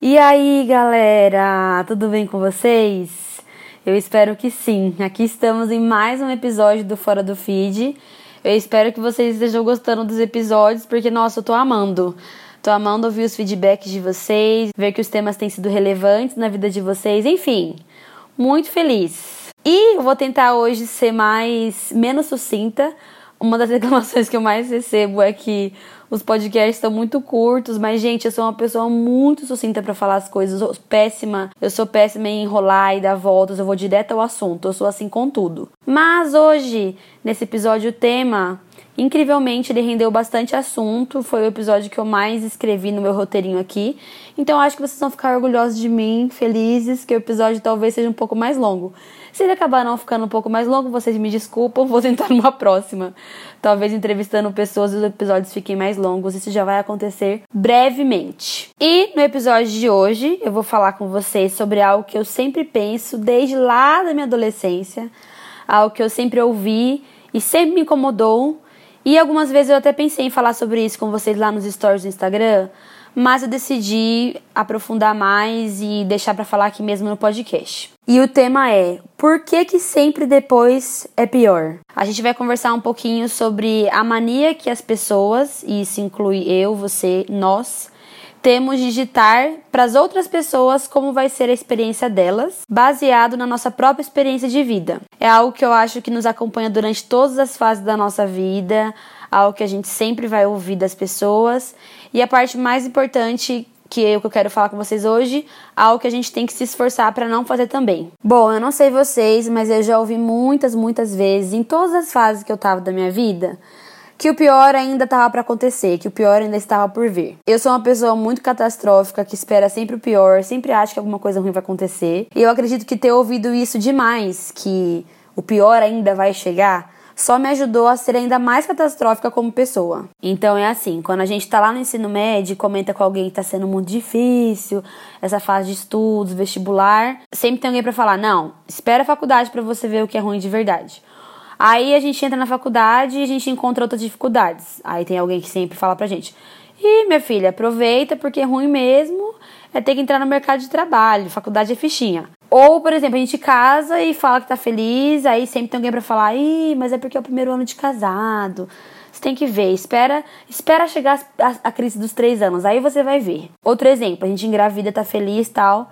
E aí, galera, tudo bem com vocês? Eu espero que sim. Aqui estamos em mais um episódio do Fora do Feed. Eu espero que vocês estejam gostando dos episódios, porque nossa, eu tô amando. Tô amando ouvir os feedbacks de vocês, ver que os temas têm sido relevantes na vida de vocês, enfim, muito feliz. E eu vou tentar hoje ser mais menos sucinta. Uma das reclamações que eu mais recebo é que os podcasts estão muito curtos, mas gente, eu sou uma pessoa muito sucinta para falar as coisas. Eu sou péssima, eu sou péssima em enrolar e dar voltas, eu vou direto ao assunto. Eu sou assim com tudo. Mas hoje, nesse episódio, o tema Incrivelmente, ele rendeu bastante assunto. Foi o episódio que eu mais escrevi no meu roteirinho aqui. Então, acho que vocês vão ficar orgulhosos de mim, felizes, que o episódio talvez seja um pouco mais longo. Se ele acabar não ficando um pouco mais longo, vocês me desculpam, vou tentar numa próxima. Talvez entrevistando pessoas os episódios fiquem mais longos. Isso já vai acontecer brevemente. E no episódio de hoje, eu vou falar com vocês sobre algo que eu sempre penso desde lá da minha adolescência, algo que eu sempre ouvi e sempre me incomodou e algumas vezes eu até pensei em falar sobre isso com vocês lá nos stories do Instagram, mas eu decidi aprofundar mais e deixar para falar aqui mesmo no podcast. E o tema é: por que que sempre depois é pior? A gente vai conversar um pouquinho sobre a mania que as pessoas, e isso inclui eu, você, nós, temos digitar para as outras pessoas como vai ser a experiência delas, baseado na nossa própria experiência de vida. É algo que eu acho que nos acompanha durante todas as fases da nossa vida, algo que a gente sempre vai ouvir das pessoas. E a parte mais importante que eu, que eu quero falar com vocês hoje, algo que a gente tem que se esforçar para não fazer também. Bom, eu não sei vocês, mas eu já ouvi muitas, muitas vezes, em todas as fases que eu tava da minha vida, que o pior ainda estava para acontecer, que o pior ainda estava por vir. Eu sou uma pessoa muito catastrófica, que espera sempre o pior, sempre acha que alguma coisa ruim vai acontecer. E eu acredito que ter ouvido isso demais, que o pior ainda vai chegar, só me ajudou a ser ainda mais catastrófica como pessoa. Então é assim, quando a gente tá lá no ensino médio e comenta com alguém que tá sendo muito difícil, essa fase de estudos, vestibular, sempre tem alguém para falar: "Não, espera a faculdade para você ver o que é ruim de verdade". Aí a gente entra na faculdade e a gente encontra outras dificuldades. Aí tem alguém que sempre fala pra gente: Ih, minha filha, aproveita porque é ruim mesmo é ter que entrar no mercado de trabalho, faculdade é fichinha. Ou, por exemplo, a gente casa e fala que tá feliz, aí sempre tem alguém para falar: Ih, mas é porque é o primeiro ano de casado. Você tem que ver, espera, espera chegar a, a crise dos três anos, aí você vai ver. Outro exemplo, a gente engravida, tá feliz tal.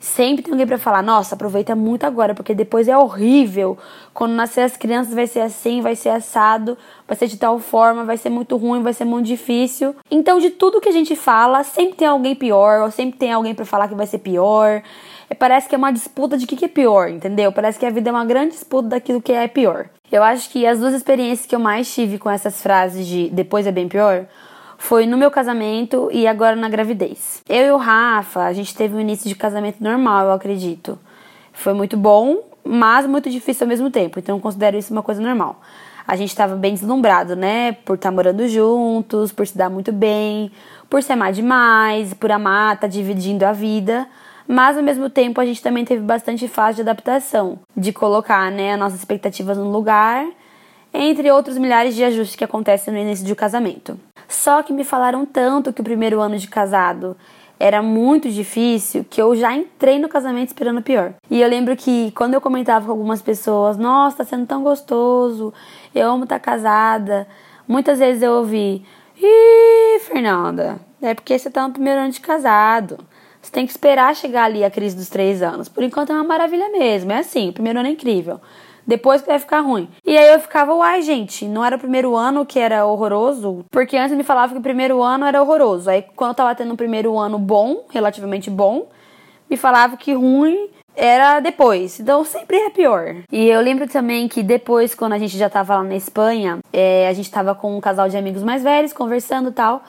Sempre tem alguém para falar, nossa, aproveita muito agora, porque depois é horrível. Quando nascer as crianças vai ser assim, vai ser assado, vai ser de tal forma, vai ser muito ruim, vai ser muito difícil. Então, de tudo que a gente fala, sempre tem alguém pior, ou sempre tem alguém para falar que vai ser pior. Parece que é uma disputa de o que, que é pior, entendeu? Parece que a vida é uma grande disputa daquilo que é pior. Eu acho que as duas experiências que eu mais tive com essas frases de depois é bem pior foi no meu casamento e agora na gravidez. Eu e o Rafa, a gente teve um início de casamento normal, eu acredito. Foi muito bom, mas muito difícil ao mesmo tempo, então eu considero isso uma coisa normal. A gente estava bem deslumbrado, né? Por estar tá morando juntos, por se dar muito bem, por se amar demais, por amar, tá dividindo a vida. Mas ao mesmo tempo a gente também teve bastante fase de adaptação, de colocar né, as nossas expectativas no lugar, entre outros milhares de ajustes que acontecem no início do casamento. Só que me falaram tanto que o primeiro ano de casado era muito difícil que eu já entrei no casamento esperando o pior. E eu lembro que quando eu comentava com algumas pessoas, nossa, tá sendo tão gostoso, eu amo estar tá casada, muitas vezes eu ouvi, ih, Fernanda, é porque você tá no primeiro ano de casado. Você tem que esperar chegar ali a crise dos três anos. Por enquanto é uma maravilha mesmo. É assim, o primeiro ano é incrível depois que vai ficar ruim. E aí eu ficava, uai, gente, não era o primeiro ano que era horroroso? Porque antes me falava que o primeiro ano era horroroso. Aí quando eu tava tendo um primeiro ano bom, relativamente bom, me falava que ruim era depois. Então sempre é pior. E eu lembro também que depois, quando a gente já tava lá na Espanha, é, a gente tava com um casal de amigos mais velhos conversando e tal.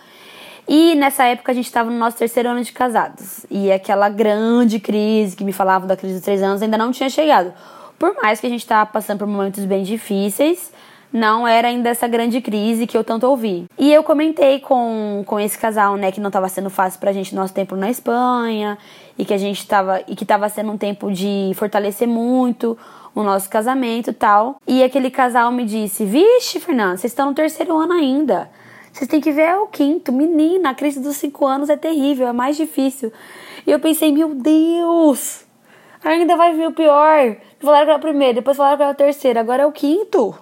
E nessa época a gente estava no nosso terceiro ano de casados. E aquela grande crise que me falavam da crise dos três anos ainda não tinha chegado. Por mais que a gente estava passando por momentos bem difíceis, não era ainda essa grande crise que eu tanto ouvi. E eu comentei com, com esse casal, né, que não estava sendo fácil pra gente nosso tempo na Espanha, e que a gente estava e que estava sendo um tempo de fortalecer muito o nosso casamento tal. E aquele casal me disse: "Vixe, Fernanda, vocês estão no terceiro ano ainda. Vocês têm que ver o quinto. Menina, a crise dos cinco anos é terrível, é mais difícil." E eu pensei, meu Deus, ainda vai vir o pior. Falaram que era o primeiro, depois falaram que era o terceiro, agora é o quinto.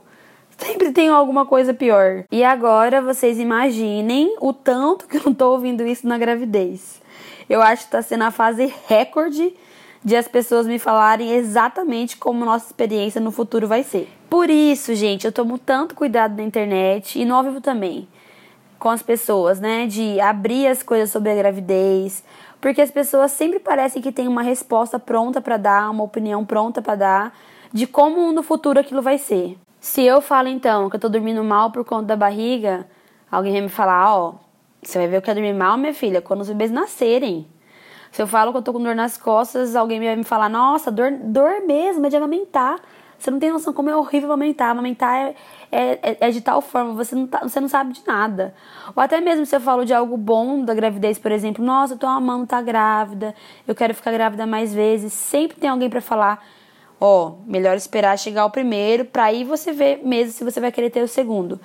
Sempre tem alguma coisa pior. E agora vocês imaginem o tanto que eu não tô ouvindo isso na gravidez. Eu acho que tá sendo a fase recorde de as pessoas me falarem exatamente como nossa experiência no futuro vai ser. Por isso, gente, eu tomo tanto cuidado na internet e no ao vivo também com as pessoas, né? De abrir as coisas sobre a gravidez, porque as pessoas sempre parecem que têm uma resposta pronta para dar, uma opinião pronta para dar de como no futuro aquilo vai ser. Se eu falo então que eu tô dormindo mal por conta da barriga, alguém vai me falar, ó, você vai ver o que é dormir mal, minha filha, quando os bebês nascerem. Se eu falo que eu tô com dor nas costas, alguém vai me falar, nossa, dor, dor mesmo, é de amamentar. Você não tem noção como é horrível amamentar. Amamentar é, é, é de tal forma, você não, tá, você não sabe de nada. Ou até mesmo se eu falo de algo bom da gravidez, por exemplo, nossa, eu tô amando, tá grávida, eu quero ficar grávida mais vezes. Sempre tem alguém para falar, ó, melhor esperar chegar o primeiro, para aí você ver mesmo se você vai querer ter o segundo.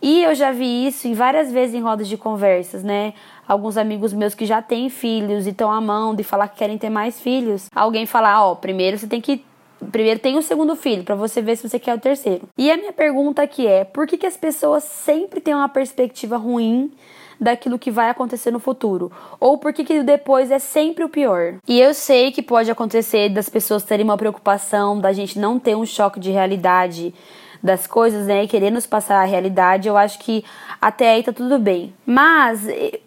E eu já vi isso em várias vezes em rodas de conversas, né? Alguns amigos meus que já têm filhos e estão amando e falar que querem ter mais filhos. Alguém falar, ó, primeiro você tem que primeiro tem o segundo filho para você ver se você quer o terceiro. E a minha pergunta aqui é: por que, que as pessoas sempre têm uma perspectiva ruim daquilo que vai acontecer no futuro? Ou por que, que depois é sempre o pior? E eu sei que pode acontecer das pessoas terem uma preocupação, da gente não ter um choque de realidade das coisas, né, e querer nos passar a realidade, eu acho que até aí tá tudo bem. Mas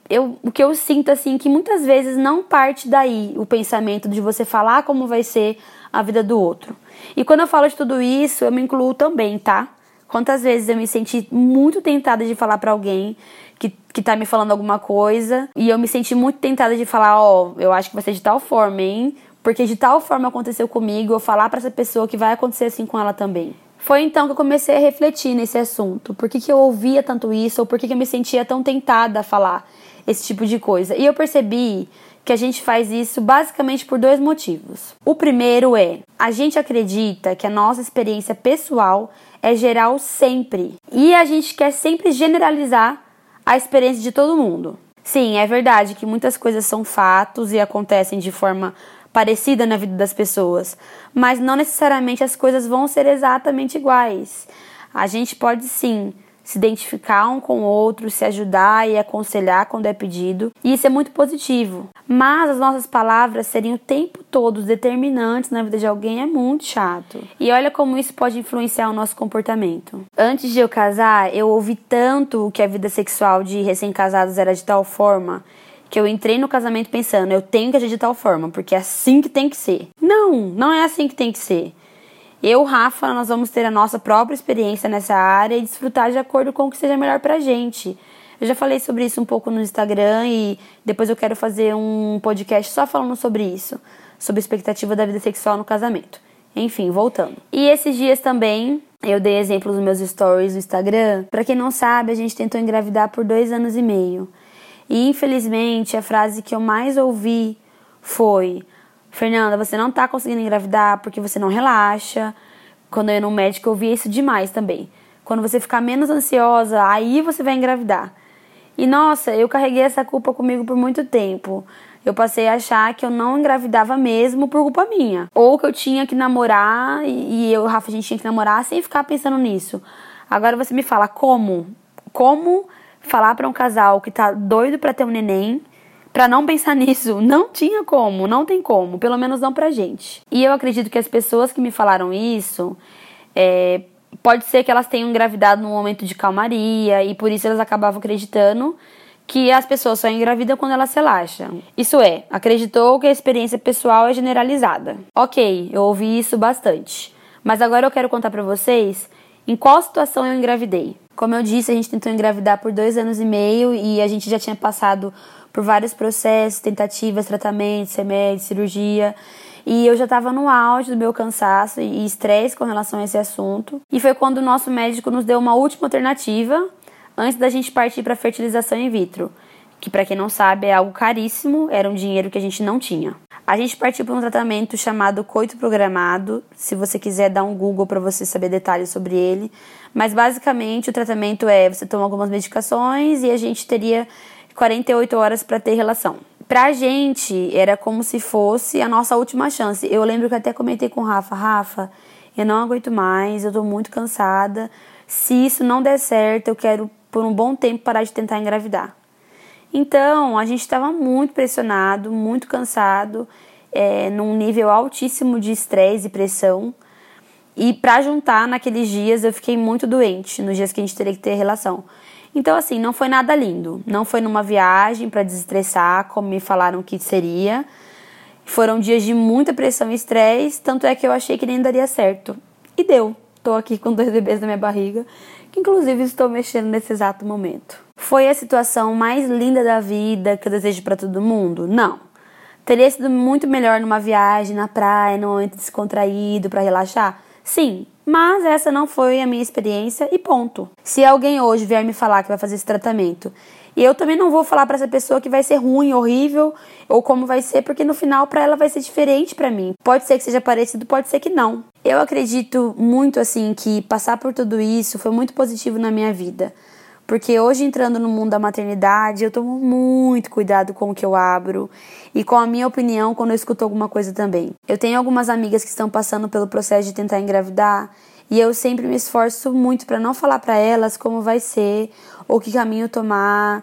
eu, o que eu sinto assim que muitas vezes não parte daí o pensamento de você falar como vai ser a vida do outro. E quando eu falo de tudo isso, eu me incluo também, tá? Quantas vezes eu me senti muito tentada de falar para alguém que, que tá me falando alguma coisa e eu me senti muito tentada de falar, ó, oh, eu acho que vai ser de tal forma, hein? Porque de tal forma aconteceu comigo, eu falar para essa pessoa que vai acontecer assim com ela também. Foi então que eu comecei a refletir nesse assunto. Por que, que eu ouvia tanto isso ou por que, que eu me sentia tão tentada a falar esse tipo de coisa? E eu percebi que a gente faz isso basicamente por dois motivos. O primeiro é: a gente acredita que a nossa experiência pessoal é geral sempre e a gente quer sempre generalizar a experiência de todo mundo. Sim, é verdade que muitas coisas são fatos e acontecem de forma parecida na vida das pessoas, mas não necessariamente as coisas vão ser exatamente iguais. A gente pode sim se identificar um com o outro, se ajudar e aconselhar quando é pedido, e isso é muito positivo. Mas as nossas palavras serem o tempo todo determinantes na vida de alguém é muito chato. E olha como isso pode influenciar o nosso comportamento. Antes de eu casar, eu ouvi tanto que a vida sexual de recém-casados era de tal forma que eu entrei no casamento pensando, eu tenho que agir de tal forma, porque é assim que tem que ser. Não, não é assim que tem que ser. Eu, Rafa, nós vamos ter a nossa própria experiência nessa área e desfrutar de acordo com o que seja melhor pra gente. Eu já falei sobre isso um pouco no Instagram e depois eu quero fazer um podcast só falando sobre isso, sobre a expectativa da vida sexual no casamento. Enfim, voltando. E esses dias também eu dei exemplos nos meus stories do Instagram. Para quem não sabe, a gente tentou engravidar por dois anos e meio. E infelizmente a frase que eu mais ouvi foi: Fernanda, você não tá conseguindo engravidar porque você não relaxa. Quando eu ia no médico, eu via isso demais também. Quando você ficar menos ansiosa, aí você vai engravidar. E nossa, eu carreguei essa culpa comigo por muito tempo. Eu passei a achar que eu não engravidava mesmo por culpa minha. Ou que eu tinha que namorar e eu, Rafa, a gente tinha que namorar sem ficar pensando nisso. Agora você me fala como? Como falar para um casal que tá doido para ter um neném para não pensar nisso. Não tinha como, não tem como, pelo menos não pra gente. E eu acredito que as pessoas que me falaram isso, é, pode ser que elas tenham engravidado num momento de calmaria e por isso elas acabavam acreditando que as pessoas só engravidam quando elas relaxam. Isso é, acreditou que a experiência pessoal é generalizada. Ok, eu ouvi isso bastante. Mas agora eu quero contar para vocês em qual situação eu engravidei. Como eu disse, a gente tentou engravidar por dois anos e meio e a gente já tinha passado por vários processos, tentativas, tratamentos, remédios, cirurgia. E eu já estava no auge do meu cansaço e estresse com relação a esse assunto. E foi quando o nosso médico nos deu uma última alternativa antes da gente partir para fertilização in vitro, que para quem não sabe é algo caríssimo, era um dinheiro que a gente não tinha. A gente partiu para um tratamento chamado coito programado. Se você quiser dar um Google para você saber detalhes sobre ele, mas basicamente o tratamento é você toma algumas medicações e a gente teria 48 horas para ter relação. pra gente era como se fosse a nossa última chance. Eu lembro que até comentei com o Rafa, Rafa, eu não aguento mais, eu tô muito cansada. Se isso não der certo, eu quero por um bom tempo parar de tentar engravidar. Então, a gente estava muito pressionado, muito cansado, é, num nível altíssimo de estresse e pressão. E para juntar, naqueles dias eu fiquei muito doente, nos dias que a gente teria que ter relação. Então, assim, não foi nada lindo. Não foi numa viagem para desestressar, como me falaram que seria. Foram dias de muita pressão e estresse, tanto é que eu achei que nem daria certo. E deu. Tô aqui com dois bebês na minha barriga, que inclusive estou mexendo nesse exato momento. Foi a situação mais linda da vida que eu desejo para todo mundo? Não. Teria sido muito melhor numa viagem na praia, num momento descontraído para relaxar? Sim, mas essa não foi a minha experiência e ponto. Se alguém hoje vier me falar que vai fazer esse tratamento, e eu também não vou falar para essa pessoa que vai ser ruim, horrível ou como vai ser, porque no final para ela vai ser diferente para mim. Pode ser que seja parecido, pode ser que não. Eu acredito muito assim que passar por tudo isso foi muito positivo na minha vida. Porque hoje, entrando no mundo da maternidade, eu tomo muito cuidado com o que eu abro e com a minha opinião quando eu escuto alguma coisa também. Eu tenho algumas amigas que estão passando pelo processo de tentar engravidar e eu sempre me esforço muito para não falar para elas como vai ser ou que caminho tomar,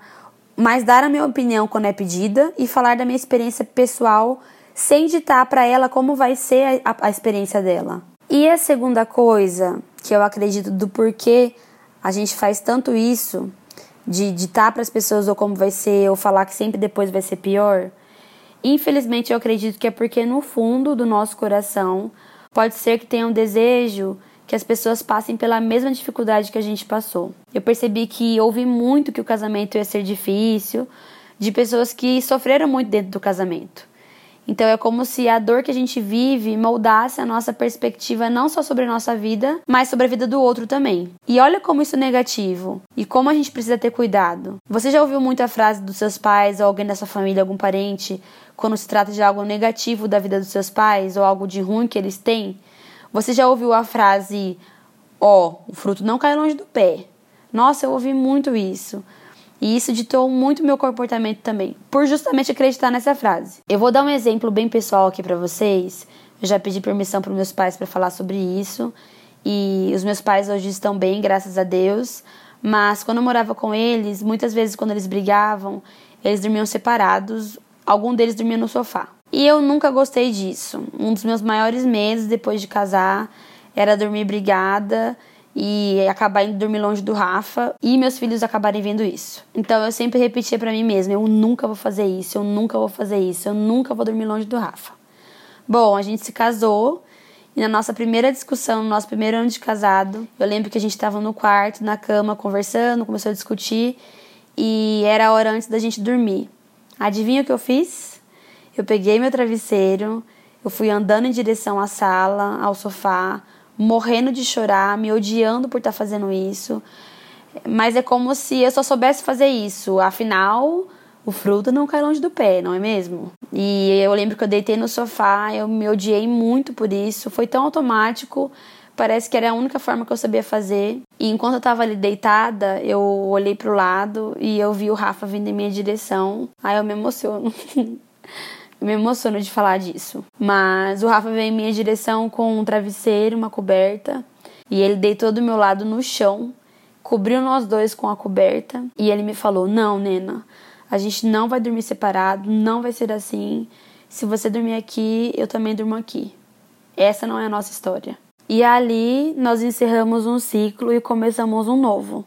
mas dar a minha opinião quando é pedida e falar da minha experiência pessoal sem ditar para ela como vai ser a, a experiência dela. E a segunda coisa que eu acredito do porquê a gente faz tanto isso de ditar para as pessoas ou como vai ser ou falar que sempre depois vai ser pior. Infelizmente, eu acredito que é porque no fundo do nosso coração pode ser que tenha um desejo que as pessoas passem pela mesma dificuldade que a gente passou. Eu percebi que houve muito que o casamento ia ser difícil, de pessoas que sofreram muito dentro do casamento. Então é como se a dor que a gente vive moldasse a nossa perspectiva não só sobre a nossa vida, mas sobre a vida do outro também. E olha como isso é negativo e como a gente precisa ter cuidado. Você já ouviu muito a frase dos seus pais ou alguém da sua família, algum parente, quando se trata de algo negativo da vida dos seus pais ou algo de ruim que eles têm? Você já ouviu a frase: Ó, oh, o fruto não cai longe do pé? Nossa, eu ouvi muito isso. E isso ditou muito meu comportamento também, por justamente acreditar nessa frase. Eu vou dar um exemplo bem pessoal aqui para vocês. Eu já pedi permissão para meus pais para falar sobre isso. E os meus pais hoje estão bem, graças a Deus. Mas quando eu morava com eles, muitas vezes quando eles brigavam, eles dormiam separados. Algum deles dormia no sofá. E eu nunca gostei disso. Um dos meus maiores medos depois de casar era dormir brigada e acabar indo dormir longe do Rafa e meus filhos acabarem vendo isso. Então eu sempre repetia para mim mesma: eu nunca vou fazer isso, eu nunca vou fazer isso, eu nunca vou dormir longe do Rafa. Bom, a gente se casou e na nossa primeira discussão, no nosso primeiro ano de casado, eu lembro que a gente estava no quarto, na cama, conversando, começou a discutir e era a hora antes da gente dormir. Adivinha o que eu fiz? Eu peguei meu travesseiro, eu fui andando em direção à sala, ao sofá, morrendo de chorar, me odiando por estar tá fazendo isso. Mas é como se eu só soubesse fazer isso. Afinal, o fruto não cai longe do pé, não é mesmo? E eu lembro que eu deitei no sofá, eu me odiei muito por isso. Foi tão automático, parece que era a única forma que eu sabia fazer. E enquanto eu tava ali deitada, eu olhei pro lado e eu vi o Rafa vindo em minha direção. Aí eu me emociono. me emociono de falar disso. Mas o Rafa veio em minha direção com um travesseiro, uma coberta, e ele deitou do meu lado no chão, cobriu nós dois com a coberta, e ele me falou: Não, Nena, a gente não vai dormir separado, não vai ser assim. Se você dormir aqui, eu também durmo aqui. Essa não é a nossa história. E ali nós encerramos um ciclo e começamos um novo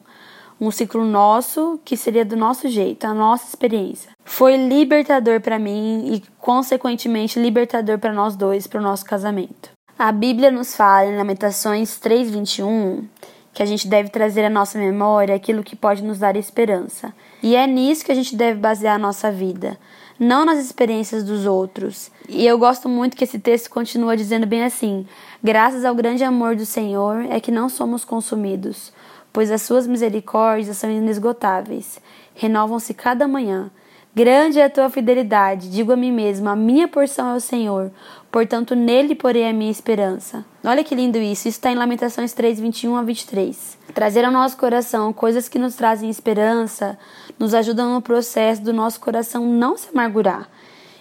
um ciclo nosso que seria do nosso jeito, a nossa experiência. Foi libertador para mim e, consequentemente, libertador para nós dois, para o nosso casamento. A Bíblia nos fala em Lamentações 3:21 que a gente deve trazer à nossa memória aquilo que pode nos dar esperança. E é nisso que a gente deve basear a nossa vida, não nas experiências dos outros. E eu gosto muito que esse texto continua dizendo bem assim: graças ao grande amor do Senhor é que não somos consumidos, pois as suas misericórdias são inesgotáveis, renovam-se cada manhã. Grande é a tua fidelidade, digo a mim mesmo, a minha porção é o Senhor, portanto nele porei a minha esperança. Olha que lindo isso, isso está em Lamentações 3, 21 a 23. Trazer ao nosso coração coisas que nos trazem esperança nos ajudam no processo do nosso coração não se amargurar,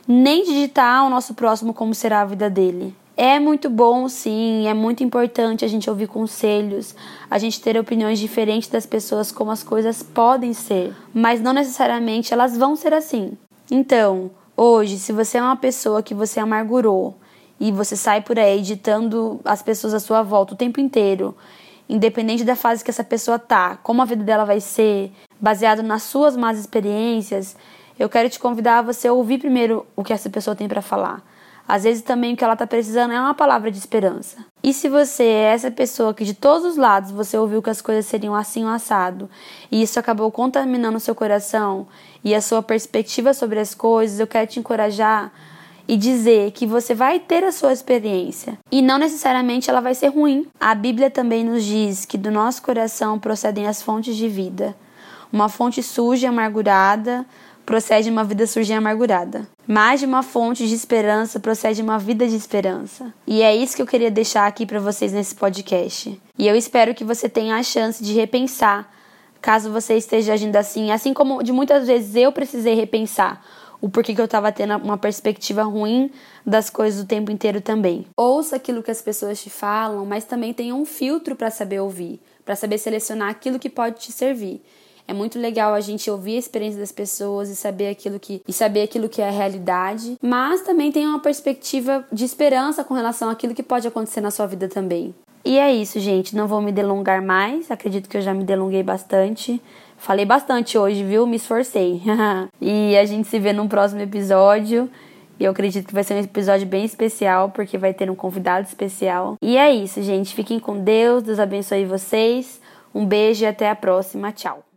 nem digitar ao nosso próximo como será a vida dele. É muito bom, sim, é muito importante a gente ouvir conselhos, a gente ter opiniões diferentes das pessoas como as coisas podem ser, mas não necessariamente elas vão ser assim. Então, hoje, se você é uma pessoa que você amargurou e você sai por aí ditando as pessoas à sua volta o tempo inteiro, independente da fase que essa pessoa tá, como a vida dela vai ser, baseado nas suas más experiências, eu quero te convidar a você ouvir primeiro o que essa pessoa tem para falar. Às vezes também o que ela está precisando é uma palavra de esperança. E se você é essa pessoa que de todos os lados você ouviu que as coisas seriam assim ou assado, e isso acabou contaminando o seu coração e a sua perspectiva sobre as coisas, eu quero te encorajar e dizer que você vai ter a sua experiência e não necessariamente ela vai ser ruim. A Bíblia também nos diz que do nosso coração procedem as fontes de vida. Uma fonte suja amargurada procede de uma vida e amargurada. Mais de uma fonte de esperança procede de uma vida de esperança. E é isso que eu queria deixar aqui para vocês nesse podcast. E eu espero que você tenha a chance de repensar, caso você esteja agindo assim, assim como de muitas vezes eu precisei repensar o porquê que eu estava tendo uma perspectiva ruim das coisas o tempo inteiro também. Ouça aquilo que as pessoas te falam, mas também tenha um filtro para saber ouvir, para saber selecionar aquilo que pode te servir. É muito legal a gente ouvir a experiência das pessoas e saber aquilo que e saber aquilo que é a realidade, mas também tem uma perspectiva de esperança com relação àquilo que pode acontecer na sua vida também. E é isso, gente. Não vou me delongar mais. Acredito que eu já me delonguei bastante. Falei bastante hoje, viu? Me esforcei. e a gente se vê num próximo episódio. E eu acredito que vai ser um episódio bem especial, porque vai ter um convidado especial. E é isso, gente. Fiquem com Deus. Deus abençoe vocês. Um beijo e até a próxima. Tchau.